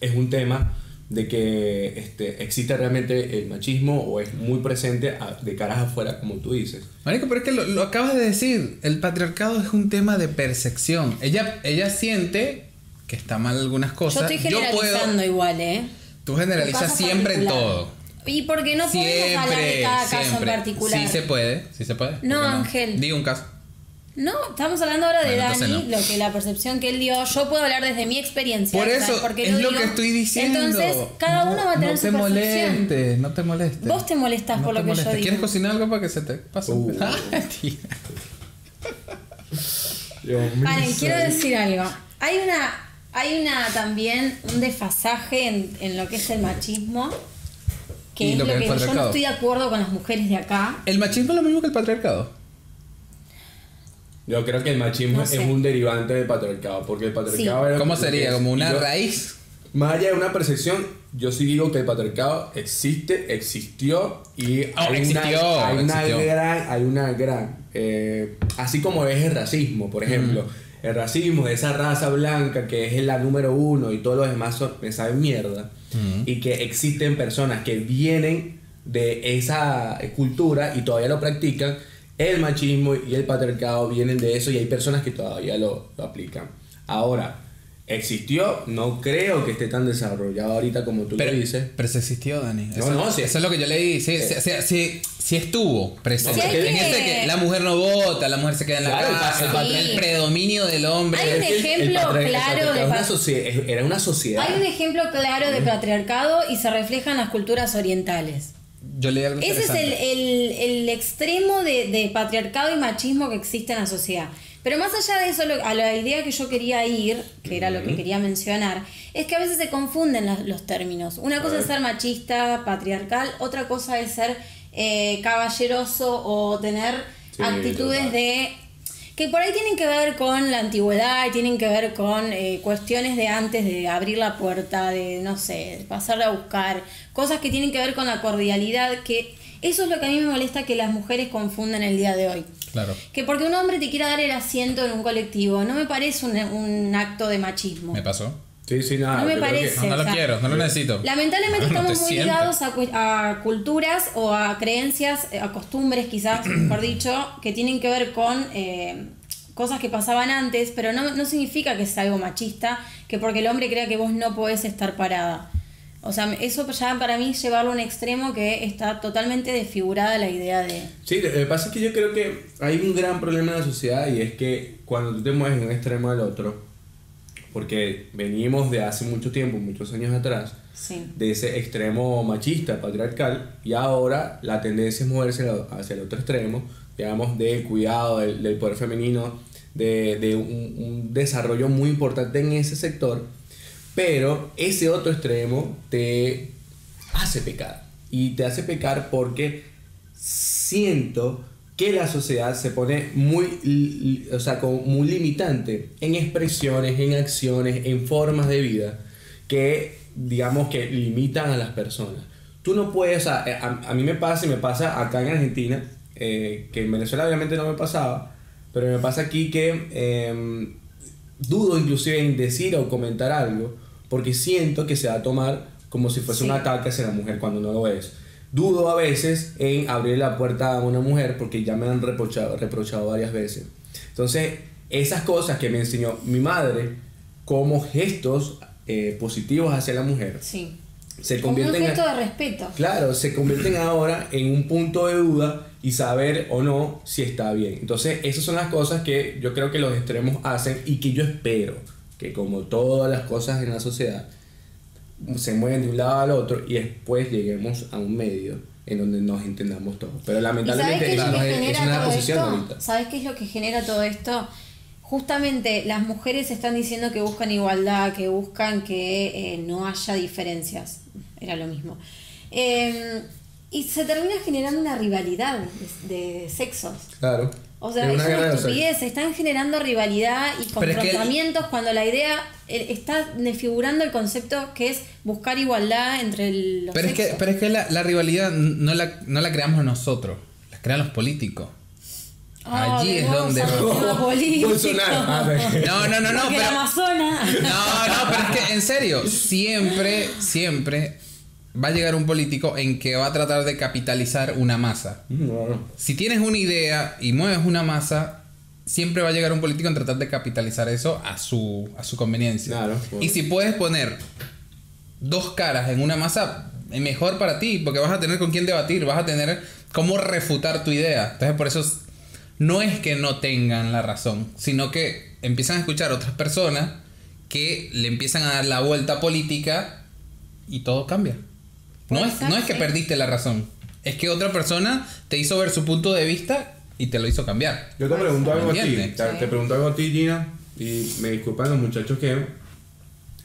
C: es un tema de que este, existe realmente el machismo o es muy presente a- de caras afuera, como tú dices.
A: Marico, pero es que lo, lo acabas de decir. El patriarcado es un tema de percepción. Ella, ella siente que está mal algunas
B: Yo
A: cosas.
B: estoy generalizando
A: puedo.
B: igual, ¿eh?
A: Tú generalizas siempre
B: particular.
A: todo.
B: Y porque no podemos hablar de
A: Siempre,
B: cada caso en particular.
A: Sí se puede, sí se puede. ¿por
B: No, Ángel.
A: Di un caso.
B: No, estamos hablando ahora de
A: Bueno,
B: Dani,
A: no.
B: lo que la percepción que él dio. Yo puedo hablar desde mi experiencia.
A: Por
B: ¿sabes
A: eso
B: por qué
A: es lo
B: digo?
A: que estoy diciendo.
B: Entonces, cada uno va a tener
A: no
B: su
A: te
B: percepción.
A: molestes, no te molestes.
B: Vos te molestás
A: No
B: por
A: te
B: lo que yo digo.
A: ¿Quieres cocinar algo para que se te pase?
C: Uh. (laughs)
A: Ah.
B: Vale, quiero decir algo. Hay una, hay una también un desfasaje en, en lo que es el machismo, que
A: Y
B: es
A: lo que
B: que,
A: es el
B: yo no estoy de acuerdo con las mujeres de acá.
A: ¿El machismo es lo mismo que el patriarcado?
C: Yo creo que el machismo
B: No sé.
C: es un derivante del patriarcado, porque el patriarcado... era
A: ¿Cómo sería? ¿Como una
C: yo-
A: raíz?
C: Más allá de una percepción, yo sí digo que el patriarcado existe, existió y
A: Oh,
C: hay,
A: existió,
C: una, hay una
A: existió.
C: gran, hay una gran, eh, así como es el racismo, por ejemplo, el racismo de esa raza blanca que es la número uno y todos los demás son, me saben mierda y que existen personas que vienen de esa cultura y todavía lo practican, el machismo y el patriarcado vienen de eso y hay personas que todavía lo, lo aplican. Ahora, existió, no creo que esté tan desarrollado ahorita como tú
A: Pero,
C: lo dices.
A: pero se existió, Dani.
C: No,
A: Eso,
C: no, sí.
A: eso es lo que yo leí. Sí, sí, sí, sí, sí estuvo presente. En
B: que
A: la mujer no vota, la mujer se queda en la
C: Claro, el
A: casa, el predominio del hombre.
B: Hay un
C: el- el
B: ejemplo claro
C: era
B: de
C: una Era una sociedad.
B: Hay un ejemplo claro de patriarcado y se refleja en las culturas orientales.
A: Yo leí algo
B: Ese es el, el- el extremo de, de patriarcado y machismo que existe en la sociedad. Pero más allá de eso, lo- a la idea que yo quería ir, que era lo que quería mencionar, es que a veces se confunden los términos. Una cosa es ser machista, patriarcal, otra cosa es ser eh, caballeroso o tener
C: Sí,
B: actitudes de que por ahí tienen que ver con la antigüedad y tienen que ver con eh, cuestiones de antes de abrir la puerta, de no sé, de pasarla a buscar, cosas que tienen que ver con la cordialidad, que eso es lo que a mí me molesta que las mujeres confundan el día de hoy.
A: Claro.
B: Que porque un hombre te quiera dar el asiento en un colectivo, no me parece un, un acto de machismo.
A: Me pasó.
C: Sí, sí, nada.
B: No me
C: que-
B: parece.
A: No,
B: o
A: lo
B: sea,
A: quiero, no lo necesito.
B: Lamentablemente (laughs)
A: No
B: estamos muy ligados a, cu- a culturas o a creencias, eh, a costumbres quizás, (clears throat) mejor dicho, que tienen que ver con eh, cosas que pasaban antes, pero no, no significa que sea algo machista, que porque el hombre crea que vos no podés estar parada. O sea, eso ya para mí es llevarlo a un extremo que está totalmente desfigurada la idea de...
C: Sí, lo que pasa es que yo creo que hay un gran problema en la sociedad y es que cuando tú te mueves de un extremo al otro, porque venimos de hace mucho tiempo, muchos años atrás,
B: Sí.
C: de ese extremo machista, patriarcal, y ahora la tendencia es moverse hacia el otro extremo, digamos, del cuidado del, del poder femenino, de, de un, un desarrollo muy importante en ese sector, pero ese otro extremo te hace pecar. Y te hace pecar porque siento que la sociedad se pone muy, o sea, como muy limitante en expresiones, en acciones, en formas de vida que, digamos, que limitan a las personas. Tú no puedes, eh, a, a mí me pasa y me pasa acá en Argentina, eh, que en Venezuela obviamente no me pasaba, pero me pasa aquí que em, dudo inclusive en decir o comentar algo porque siento que se va a tomar como si fuese
B: Sí.
C: un ataque hacia la mujer cuando no lo es. Dudo a veces en abrir la puerta a una mujer porque ya me han reprochado, reprochado varias veces. Entonces, esas cosas que me enseñó mi madre como gestos eh, positivos hacia la mujer,
B: Sí.
C: se
B: Como un
C: convierten
B: gesto
C: en,
B: de respeto.
C: claro, se convierten ahora en un punto de duda y saber o no si está bien. Entonces, esas son las cosas que yo creo que los extremos hacen y que yo espero que como todas las cosas en la sociedad se mueven de un lado al otro y después lleguemos a un medio en donde nos entendamos todos. Pero
B: ¿Y sabes
C: lamentablemente
B: es
C: es, una posición
B: esto?
C: ahorita.
B: ¿Sabes qué es lo que genera todo esto? Justamente las mujeres están diciendo que buscan igualdad, que buscan que eh, no haya diferencias. Era lo mismo. Eh, y se termina generando una rivalidad de, de sexos.
C: Claro.
B: O sea,
C: Es
B: es
C: una
B: estupidez. Se están generando rivalidad y
A: Pero es que-
B: confrontamientos cuando la idea eh, está desfigurando el concepto que es buscar igualdad entre los
A: Pero es que, pero es que la, la rivalidad no la, no la creamos nosotros, la crean los políticos. Allí es donde... (laughs)
C: Ah.
A: No, no, no, no,
B: Porque
A: pero...
B: el Amazonas. (laughs)
A: No, no, pero es que en serio, siempre, siempre va a llegar un político en que va a tratar de capitalizar una masa.
C: No.
A: Si tienes una idea y mueves una masa, siempre va a llegar un político en tratar de capitalizar eso a su, a su conveniencia.
C: Claro.
A: Y si puedes poner dos caras en una masa, mejor para ti, porque vas a tener con quién debatir, vas a tener cómo refutar tu idea. Entonces, por eso es- no es que no tengan la razón, sino que empiezan a escuchar otras personas que le empiezan a dar la vuelta política y todo cambia. No es, no es que perdiste la razón, es que otra persona te hizo ver su punto de vista y te lo hizo cambiar.
C: Yo te pregunto algo a ti. Te, pregunto algo a ti, Gina. Y me disculpan los muchachos que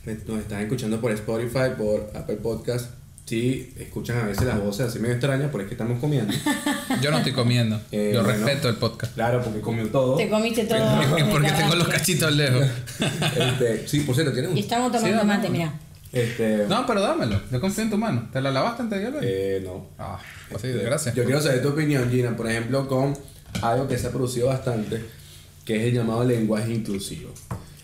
C: nos están escuchando por Spotify, por Apple Podcast. Sí, escuchan a veces las voces así medio extrañas, porque es que estamos comiendo. (laughs)
A: Yo no estoy comiendo,
C: Eh,
A: yo
C: bueno.
A: respeto el podcast.
C: Claro, porque comió todo.
B: Te comiste todo. (laughs)
A: Es porque
B: Me
A: tengo los cachitos lejos.
C: Este, sí, por cierto, ¿tienes
B: Y
C: un?
B: estamos tomando
A: Sí,
B: mate, mira.
C: Este,
A: No, pero dámelo, yo confío en tu mano. ¿Te la lavaste antes de
C: eh, no.
A: Ah, pues sí, gracias.
C: Yo quiero saber tu opinión, Gina, por ejemplo, con algo que se ha producido bastante, que es el llamado lenguaje inclusivo.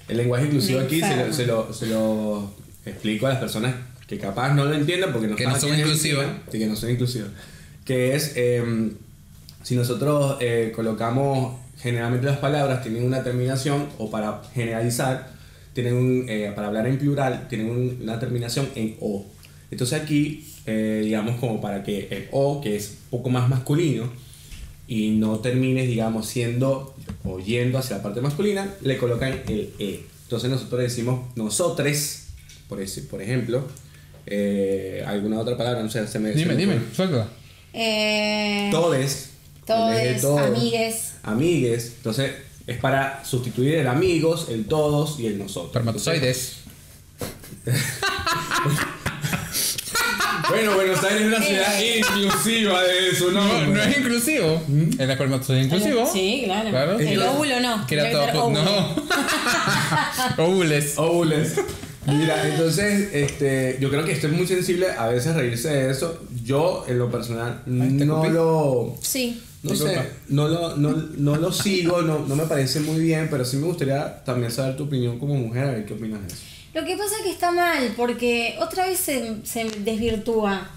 C: El lenguaje inclusivo
B: Me
C: aquí se lo, se, lo, se lo explico a las personas que capaz no lo entiendan porque no
A: Que no son inclusivas.
C: Sí, que no son inclusivas. Que es, eh, si nosotros eh, colocamos, generalmente las palabras tienen una terminación, o para generalizar, tienen un, eh, para hablar en plural, tienen un- una terminación en O. Entonces aquí, eh, digamos, como para que el O, que es un poco más masculino, y no termines, digamos, siendo o yendo hacia la parte masculina, le colocan el E. Entonces nosotros decimos nosotres, por, ese, por ejemplo, eh, alguna otra palabra, no sé, se me... se
A: Dime,
C: me
A: dime, suelta.
B: Eh,
C: Todes.
B: Todes,
C: todo.
B: amigues.
C: Amigues. Entonces es para sustituir el amigos, el todos y el nosotros.
A: Espermatozoides. (laughs)
C: Bueno, Buenos Aires es una ciudad inclusiva de su
A: No, no es inclusivo. El espermatozoide es inclusivo.
B: Sí, claro.
A: Claro.
B: El
C: Entonces-
B: óvulo no.
A: Que era todo.
B: óvulo.
A: No. (laughs) Óvules.
C: Óvulos. Mira, entonces, este, yo creo que estoy muy sensible a veces reírse de eso. Yo, en lo personal, no lo.
B: Sí.
C: No sé, no lo, no, no lo sigo, no, no me parece muy bien, pero sí me gustaría también saber tu opinión como mujer, a ver qué opinas de eso.
B: Lo que pasa es que está mal, porque otra vez se, se desvirtúa.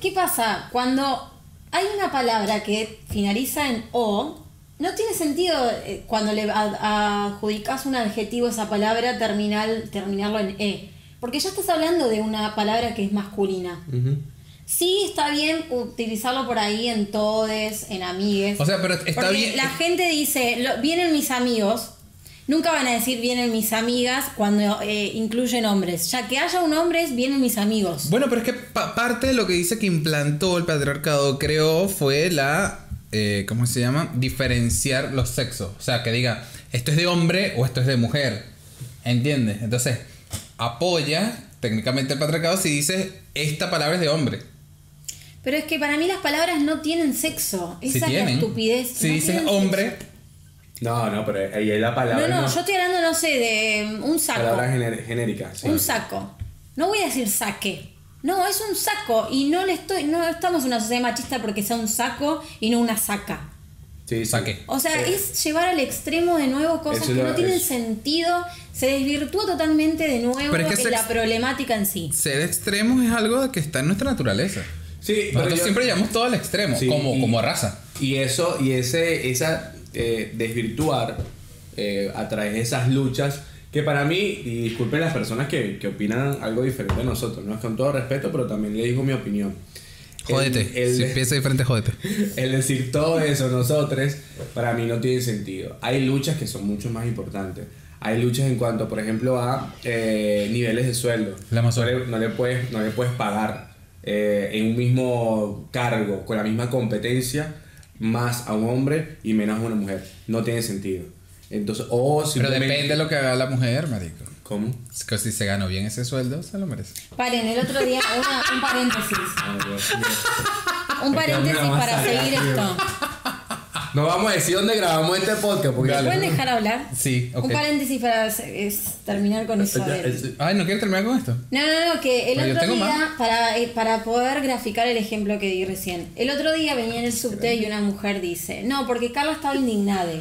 B: ¿Qué pasa? Cuando hay una palabra que finaliza en O, no tiene sentido eh, cuando le adjudicas un adjetivo a esa palabra terminal, terminarlo en E. Porque ya estás hablando de una palabra que es masculina. Sí, está bien utilizarlo por ahí en todes, en amigues.
A: O sea, pero está
B: Porque
A: bien.
B: La gente dice, "Lo- vienen mis amigos. Nunca van a decir vienen mis amigas cuando eh, incluyen hombres. Ya que haya un hombre, es vienen mis amigos.
A: Bueno, pero es que pa- parte de lo que dice que implantó el patriarcado, creo, fue la. eh, ¿Cómo se llama? Diferenciar los sexos. O sea, que diga, esto es de hombre o esto es de mujer. ¿Entiendes? Entonces, apoya técnicamente el patriarcado si dices, esta palabra es de hombre.
B: Pero es que para mí las palabras no tienen sexo. Esa es la estupidez.
A: Si
B: No
A: hombre,
B: sexo.
C: No, no, pero ahí es la palabra.
B: No, no, yo estoy hablando, no sé, de un saco.
C: Palabra gener- genérica. sí.
B: Un saco. No voy a decir saque. No, es un saco. Y no le estoy. No estamos en una sociedad machista porque sea un saco y no una saca.
C: Sí.
A: Saque.
B: O sea,
C: Eh,
B: es llevar al extremo de nuevo cosas
C: Eso
B: que
C: lo-
B: no tienen
C: es-
B: sentido. Se desvirtúa totalmente de nuevo
A: Pero es que
B: en
A: se
B: la
A: ex-
B: problemática en sí.
A: ser extremos es algo que está en nuestra naturaleza.
C: Sí, pero
A: Nosotros
C: yo-
A: siempre llevamos todo al extremo,
C: Sí,
A: como,
C: y-
A: como raza.
C: Y eso, y ese, esa eh, desvirtuar eh, a través de esas luchas, que para mí, y disculpen las personas que, que opinan algo diferente a nosotros, ¿no? Es con todo respeto, pero también le digo mi opinión. El-
A: Jódete.
C: el-
A: si piensa diferente, jódete. (laughs)
C: el decir todo eso nosotros, para mí no tiene sentido. Hay luchas que son mucho más importantes. Hay luchas en cuanto, por ejemplo, a eh, niveles de sueldo.
A: La
C: no, le, no le puedes, no le puedes pagar eh, en un mismo cargo, con la misma competencia, más a un hombre y menos a una mujer. No tiene sentido. Entonces, o
A: Pero depende de lo que haga la mujer, marico.
C: ¿Cómo?
A: Es que si se ganó bien ese sueldo, se lo merece.
B: Paren, el otro día, una- un paréntesis. Un paréntesis para seguir esto.
C: No vamos a decir dónde grabamos este podcast porque...
B: ¿Me pueden dejar hablar?
A: Sí, ok.
B: Un paréntesis para es, terminar con eso. del-
A: Ay, ¿no quieres terminar con esto?
B: No, no, no, que el
A: Pero yo
B: otro
A: tengo
B: día,
A: más.
B: para, eh, para poder graficar el ejemplo que di recién, el otro día venía en el subte y una mujer dice, no, porque Carla estaba indignada.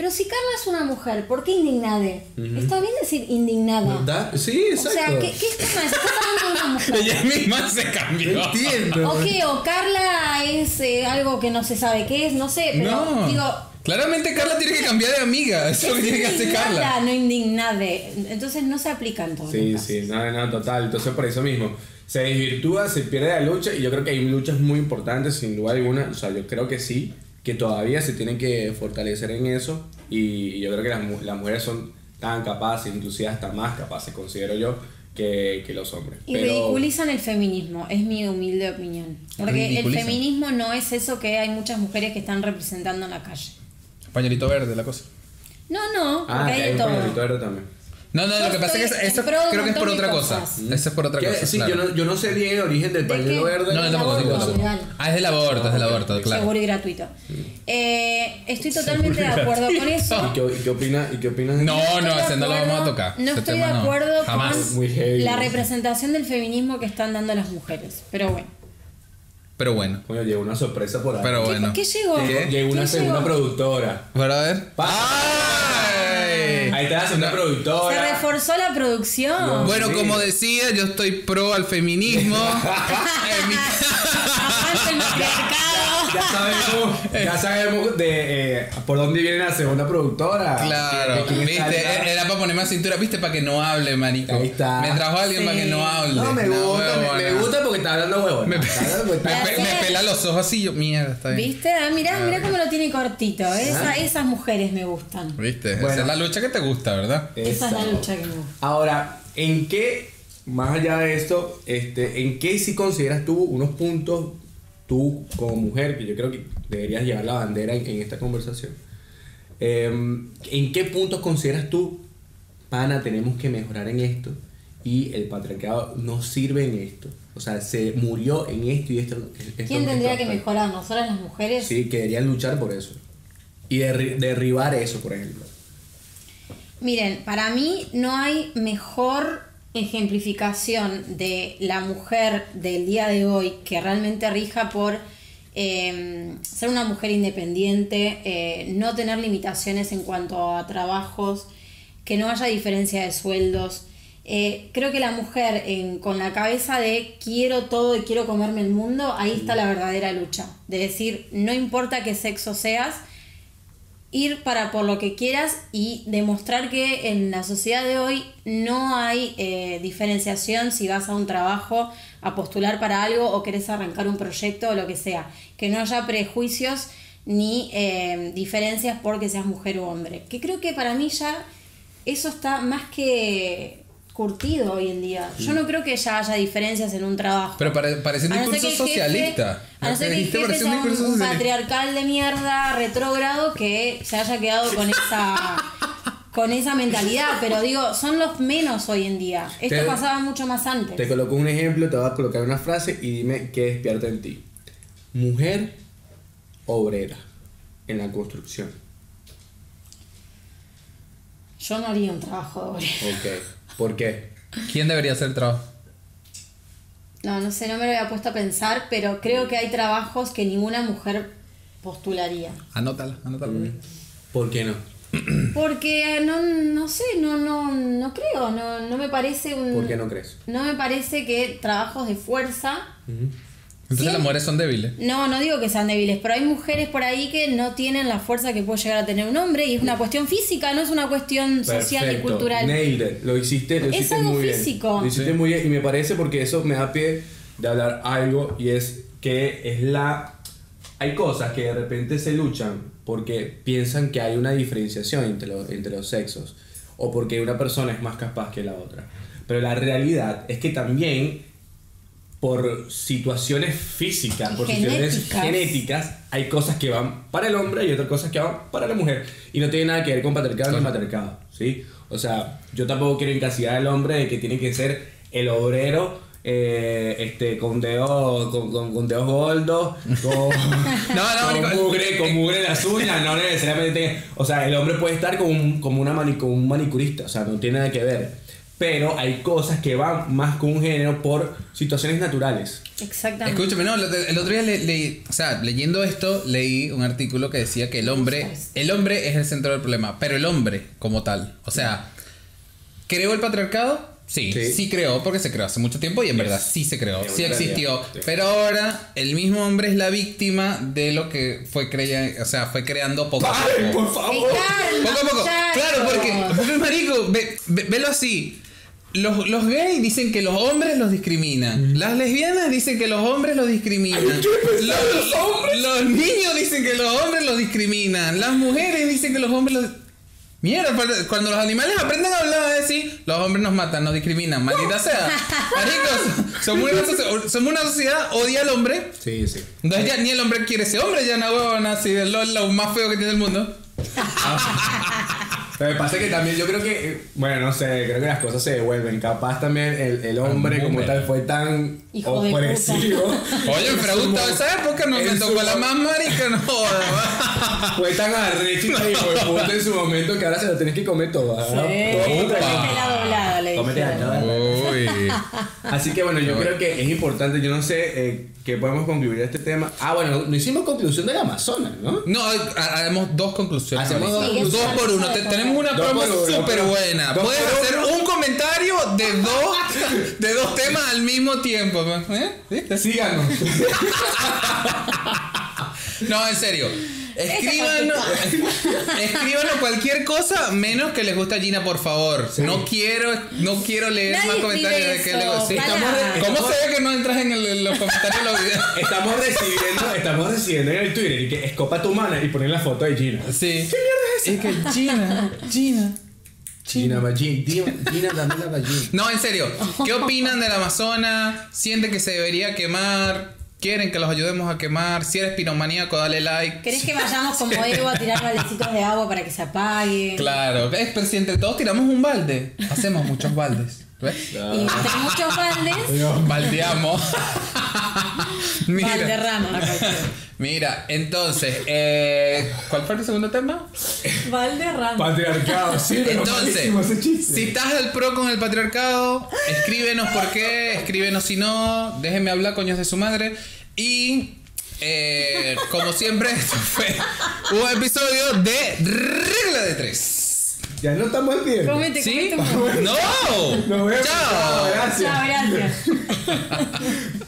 B: Pero si Carla es una mujer, ¿por qué indignada? Está bien decir indignada.
C: ¿Verdad? Sí,
B: O
C: exacto.
B: sea, ¿qué, qué mal? Se está hablando de una mujer. (laughs)
A: Ella misma se cambió.
C: Entiendo.
B: O qué, o Carla es eh, algo que no se sabe qué es, no sé, pero
A: No.
B: digo,
A: Claramente Carla tiene que cambiar de amiga. Eso es lo que tiene que hacer
B: indignada,
A: Carla.
B: no indignade. Entonces no se aplica en todos
C: Sí,
B: los casos.
C: sí, no, no, total. Entonces, por eso mismo, se desvirtúa, se pierde la lucha y yo creo que hay luchas muy importantes, sin duda alguna. O sea, yo creo que sí, que todavía se tienen que fortalecer en eso y yo creo que las, las mujeres son tan capaces, inclusive hasta más capaces, considero yo, que, que los hombres.
B: Y
C: Pero-
B: ridiculizan el feminismo, es mi humilde opinión. Porque el feminismo no es eso que hay muchas mujeres que están representando en la calle.
A: Pañuelito verde, la cosa.
B: No, no,
C: Ah,
B: porque
C: que
B: hay
C: hay
B: de
C: un
B: todo.
C: pañuelito verde también.
A: No, no,
B: Yo
A: lo que pasa es que creo que es por otra cosa. Eso es por otra cosa.
C: sí,
A: claro.
C: yo, no, yo no sé bien el origen del
B: ¿De
C: pañuelo verde.
A: No, yo tampoco, tampoco,
B: aborto,
A: tampoco.
B: legal.
A: Ah, es del aborto, es del aborto, claro.
B: Seguro y gratuito. Eh, estoy totalmente de acuerdo con eso.
C: ¿Y qué, y qué opinas? ¿Y qué opinas de
A: No, no,
B: de
A: ese no lo vamos a tocar.
B: No estoy de
A: no.
B: acuerdo
A: Jamás.
B: con
C: Muy heavy.
B: la representación del feminismo que están dando las mujeres. Pero bueno.
A: Pero bueno.
C: Coño, llegó una sorpresa por ahí.
A: Pero
B: ¿Qué-
A: bueno.
B: ¿Qué, llegó?
C: Llegó, llegó una
B: ¿Qué
C: segunda productora.
A: Para ver. ¡Ay!
C: La segunda
B: Se
C: productora.
B: reforzó la producción.
A: Bueno,
C: Sí.
A: como decía, yo estoy pro al feminismo. (laughs) (laughs) (laughs) Mi-
B: el matriarcado.
C: Ya sabemos, ya sabemos de eh, por dónde viene la segunda productora.
A: Claro, viste,
C: está-
A: era para ponerme a cintura, viste, para que no hable, marico.
C: Ahí está.
A: Me trajo alguien
B: Sí.
A: para que no hable.
C: No, me
A: Una
C: gusta, me, me
A: huevona.
C: gusta porque está hablando huevo.
A: Me,
C: Me,
A: pe- pela los ojos así, yo, mierda, está bien.
B: ¿Viste? Ah, mirá, mirá cómo lo tiene cortito. Esa- esas mujeres me gustan.
A: ¿Viste?
C: Bueno.
A: Esa es la lucha que te gusta, ¿verdad?
B: Esa es la lucha que me gusta.
C: Ahora, ¿en qué, más allá de esto, este, en qué sí consideras tú unos puntos, tú como mujer, que yo creo que deberías llevar la bandera en, en esta conversación, em, ¿en qué puntos consideras tú, pana, tenemos que mejorar en esto y el patriarcado no sirve en esto? O sea, se murió en esto y esto. esto-
B: ¿Quién tendría
C: esto-
B: que mejorar? ¿Nosotras las mujeres?
C: Sí, que deberían luchar por eso. Y derri- derribar eso, por ejemplo.
B: Miren, para mí no hay mejor ejemplificación de la mujer del día de hoy que realmente rija por eh, ser una mujer independiente, eh, no tener limitaciones en cuanto a trabajos, que no haya diferencia de sueldos. Eh, creo que la mujer en- con la cabeza de quiero todo y quiero comerme el mundo, ahí está la verdadera lucha. De decir, no importa qué sexo seas, ir para por lo que quieras y demostrar que en la sociedad de hoy no hay eh, diferenciación si vas a un trabajo a postular para algo o querés arrancar un proyecto o lo que sea. Que no haya prejuicios ni eh, diferencias porque seas mujer o hombre. Que creo que para mí ya eso está más que curtido hoy en día. Yo no creo que ya haya diferencias en un trabajo.
A: Pero pare- parece un
B: no
A: discurso socialista.
B: A no
A: Lo
B: ser
A: que
B: el jefe sea
A: un
B: patriarcal de mierda, retrógrado, que se haya quedado con esa con esa mentalidad. Pero digo, son los menos hoy en día. Esto
C: Te-
B: pasaba mucho más antes.
C: Te coloco un ejemplo, te voy a colocar una frase y dime qué despierta en ti. Mujer obrera en la construcción.
B: Yo no haría un trabajo de obrero.
C: Ok. ¿Por qué?
A: ¿Quién debería hacer el trabajo?
B: No, no sé, no me lo había puesto a pensar, pero creo que hay trabajos que ninguna mujer postularía.
A: Anótala, anótala.
C: ¿Por qué no?
B: Porque eh, no, no sé, no, no, no creo, no, no me parece un.
C: ¿Por qué no crees?
B: No me parece que trabajos de fuerza
A: Entonces
B: Sí.
A: las mujeres son débiles.
B: No, no digo que sean débiles, pero hay mujeres por ahí que no tienen la fuerza que puede llegar a tener un hombre y es una cuestión física, no es una cuestión social y
C: Perfecto.
B: cultural.
C: Nailed it. Lo hiciste, lo
B: Es
C: hiciste
B: algo
C: muy
B: físico.
C: bien. Lo hiciste
A: Sí.
C: muy bien y me parece porque eso me da pie de hablar algo y es que es la... Hay cosas que de repente se luchan porque piensan que hay una diferenciación entre, los- entre los sexos o porque una persona es más capaz que la otra. Pero la realidad es que también por situaciones físicas,
B: Y
C: por situaciones
B: genéticas.
C: genéticas, hay cosas que van para el hombre y otras cosas que van para la mujer. Y no tiene nada que ver con patriarcado ni matriarcado, ¿sí? O sea, yo tampoco quiero encasillar al hombre de que tiene que ser el obrero eh, este, con dedos con, con, con dedos gordos, con, (laughs)
A: no,
C: con,
A: marico,
C: mugre, con mugre en las uñas, no (laughs) necesariamente. O sea, el hombre puede estar como un, como una mani- como un manicurista, o sea, no tiene nada que ver. Pero hay cosas que van más con un género por situaciones naturales.
B: Exactamente.
A: Escúchame, no, el otro día le- leí, o sea, leyendo esto, leí un artículo que decía que el hombre, el hombre es el centro del problema, pero el hombre como tal, o sea, ¿creó el patriarcado? Sí,
C: Sí.
A: sí, creó, porque se creó hace mucho tiempo y en verdad sí se creó, sí existió.
C: sí.
A: Pero ahora el mismo hombre es la víctima de lo que fue crea, o sea, fue creando poco a
C: ¡Ay,
A: poco.
C: por favor!
A: Poco a poco. Claro, porque, porque (laughs) marico, ve- ve- velo así. Los, los gays dicen que los hombres los discriminan. Las lesbianas dicen que los hombres los discriminan.
C: Ay, en los hombres.
A: los niños dicen que los hombres los discriminan. Las mujeres dicen que los hombres los... Mierda, cuando los animales aprenden a hablar a decir, los hombres nos matan, nos discriminan, maldita sea. Marico, somos una, socie- somos una sociedad, odia al hombre.
C: Sí, sí.
A: Entonces ya ni el hombre quiere ser hombre, ya no huevón así, lo, lo más feo que tiene el mundo. (laughs)
C: Pero me pasa que también yo creo que, eh, bueno, no sé, creo que las cosas se devuelven. Capaz también el, el hombre como
A: Hombre.
C: tal fue tan
B: Hijo de
C: opresivo. (laughs)
A: Oye, pregunta, esa época no me tocó la más marica, no joda. (laughs)
C: Fue tan arrecho y puta en su momento que ahora se lo tienes que comer todo. ¿verdad?
B: Sí, la doblada, le
C: Cómete la doblada. (laughs) Así que bueno, yo creo que es importante, yo no sé eh, que podemos concluir de este tema. Ah, bueno, no hicimos conclusión del Amazonas, ¿no?
A: No, ha- haremos dos conclusiones.
C: Hacemos dos
A: dos
B: conclusiones.
A: por uno. Te- tenemos una
C: Dos
A: promo
C: por uno,
A: súper buena.
C: dos
A: Puedes
C: por
A: hacer un comentario de dos, de dos temas al mismo tiempo. ¿Eh? ¿Viste?
C: Síganos. (laughs)
A: No, en serio. Escríbanos, escríbanos cualquier cosa menos que les gusta a Gina, por favor.
C: Sí.
A: No quiero, no quiero leer
B: Nadie
A: más comentarios de que le
B: eso,
A: sí, estamos ¿Cómo se ve que no entras en, el- en los comentarios de los videos? (laughs)
C: Estamos recibiendo, estamos recibiendo en el Twitter y que escopa tu mana y poner la foto de Gina.
A: Sí. Es que Gina, Gina.
C: Gina Ballín, Gina, Daniela Ballín.
A: No, en serio. ¿Qué opinan del Amazonas? ¿Sienten que se debería quemar? ¿Quieren que los ayudemos a quemar? Si eres piromaníaco, dale like.
B: ¿Querés que vayamos como (laughs) Evo a tirar baldecitos de agua para que se apague?
A: Claro, es, pero si entre todos tiramos un balde, hacemos muchos baldes. ¿Ves?
B: Y entre muchos baldes,
A: Baldeamos. (laughs) (laughs) mira,
B: Valderrama. (laughs)
A: mira, entonces, eh, ¿cuál fue el segundo tema?
B: Valderrama.
C: Patriarcado, sí, pero
A: Entonces,
C: malísimo ese chiste.
A: si estás del pro con el patriarcado, escríbenos por qué, escríbenos si no, déjenme hablar, coños de su madre. Y, eh, como siempre, esto fue un episodio de Regla de Tres.
C: Ya no estamos al pie.
B: Comete,
A: ¿Sí?
B: comete un poco.
A: ¡No!
C: Nos vemos.
A: ¡Chao!
C: Chao, gracias.
B: Chao, gracias. (laughs)